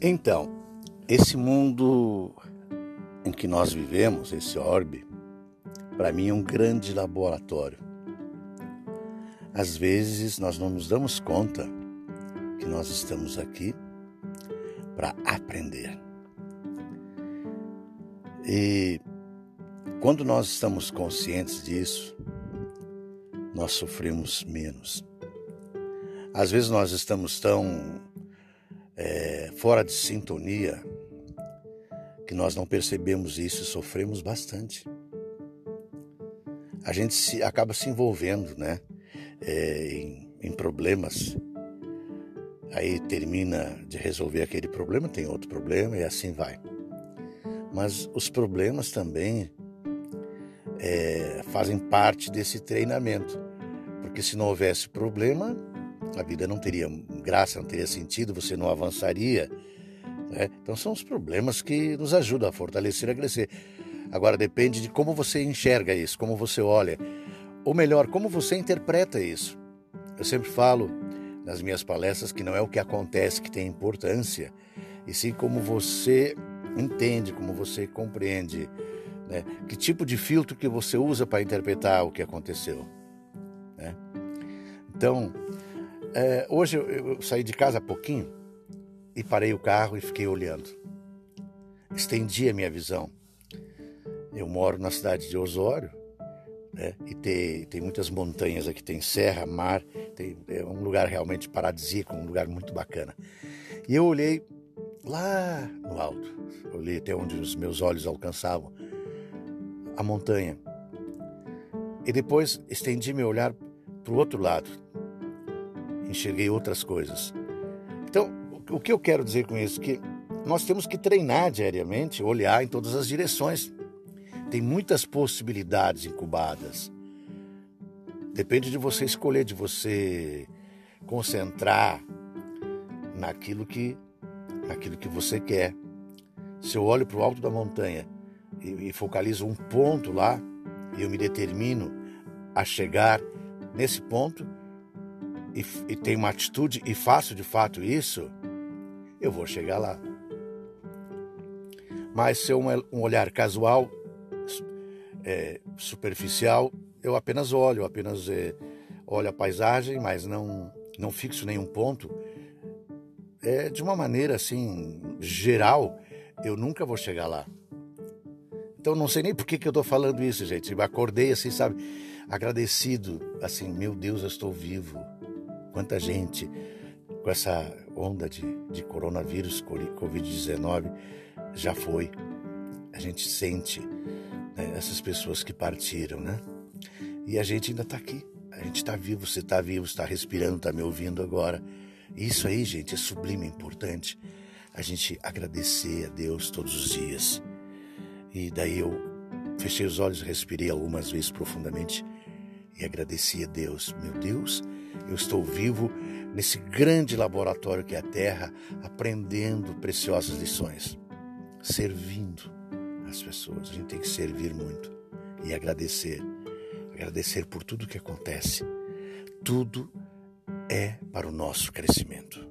Então, esse mundo em que nós vivemos, esse orbe, para mim é um grande laboratório. Às vezes nós não nos damos conta que nós estamos aqui para aprender. E quando nós estamos conscientes disso, nós sofremos menos. Às vezes nós estamos tão é, fora de sintonia que nós não percebemos isso e sofremos bastante. A gente se, acaba se envolvendo né, é, em, em problemas, aí termina de resolver aquele problema, tem outro problema e assim vai. Mas os problemas também é, fazem parte desse treinamento, porque se não houvesse problema, a vida não teria graça, não teria sentido, você não avançaria. Né? Então são os problemas que nos ajudam a fortalecer, a crescer. Agora depende de como você enxerga isso, como você olha, ou melhor, como você interpreta isso. Eu sempre falo nas minhas palestras que não é o que acontece que tem importância, e sim como você entende, como você compreende, né? que tipo de filtro que você usa para interpretar o que aconteceu. Né? Então, é, hoje eu, eu saí de casa há pouquinho e parei o carro e fiquei olhando. Estendi a minha visão. Eu moro na cidade de Osório, né? E tem, tem muitas montanhas aqui, tem serra, mar, tem, é um lugar realmente paradisíaco, um lugar muito bacana. E eu olhei lá no alto, olhei até onde os meus olhos alcançavam a montanha. E depois estendi meu olhar para o outro lado, enxerguei outras coisas. Então, o que eu quero dizer com isso? Que nós temos que treinar diariamente, olhar em todas as direções. Tem muitas possibilidades incubadas. Depende de você escolher, de você concentrar naquilo que, naquilo que você quer. Se eu olho para o alto da montanha e, e focalizo um ponto lá, e eu me determino a chegar nesse ponto, e, e tenho uma atitude e faço de fato isso, eu vou chegar lá. Mas se é um, um olhar casual, é, superficial, eu apenas olho, apenas é, olho a paisagem, mas não, não fixo nenhum ponto. É, de uma maneira assim, geral, eu nunca vou chegar lá. Então não sei nem por que, que eu estou falando isso, gente. Eu acordei assim, sabe, agradecido, assim, meu Deus, eu estou vivo. Quanta gente com essa onda de, de coronavírus, Covid-19, já foi. A gente sente né, essas pessoas que partiram, né? E a gente ainda está aqui. A gente está vivo, você está vivo, está respirando, está me ouvindo agora. Isso aí, gente, é sublime, é importante. A gente agradecer a Deus todos os dias. E daí eu fechei os olhos, respirei algumas vezes profundamente e agradeci a Deus. Meu Deus, eu estou vivo nesse grande laboratório que é a Terra, aprendendo preciosas lições, servindo as pessoas. A gente tem que servir muito e agradecer. Agradecer por tudo que acontece. Tudo é para o nosso crescimento.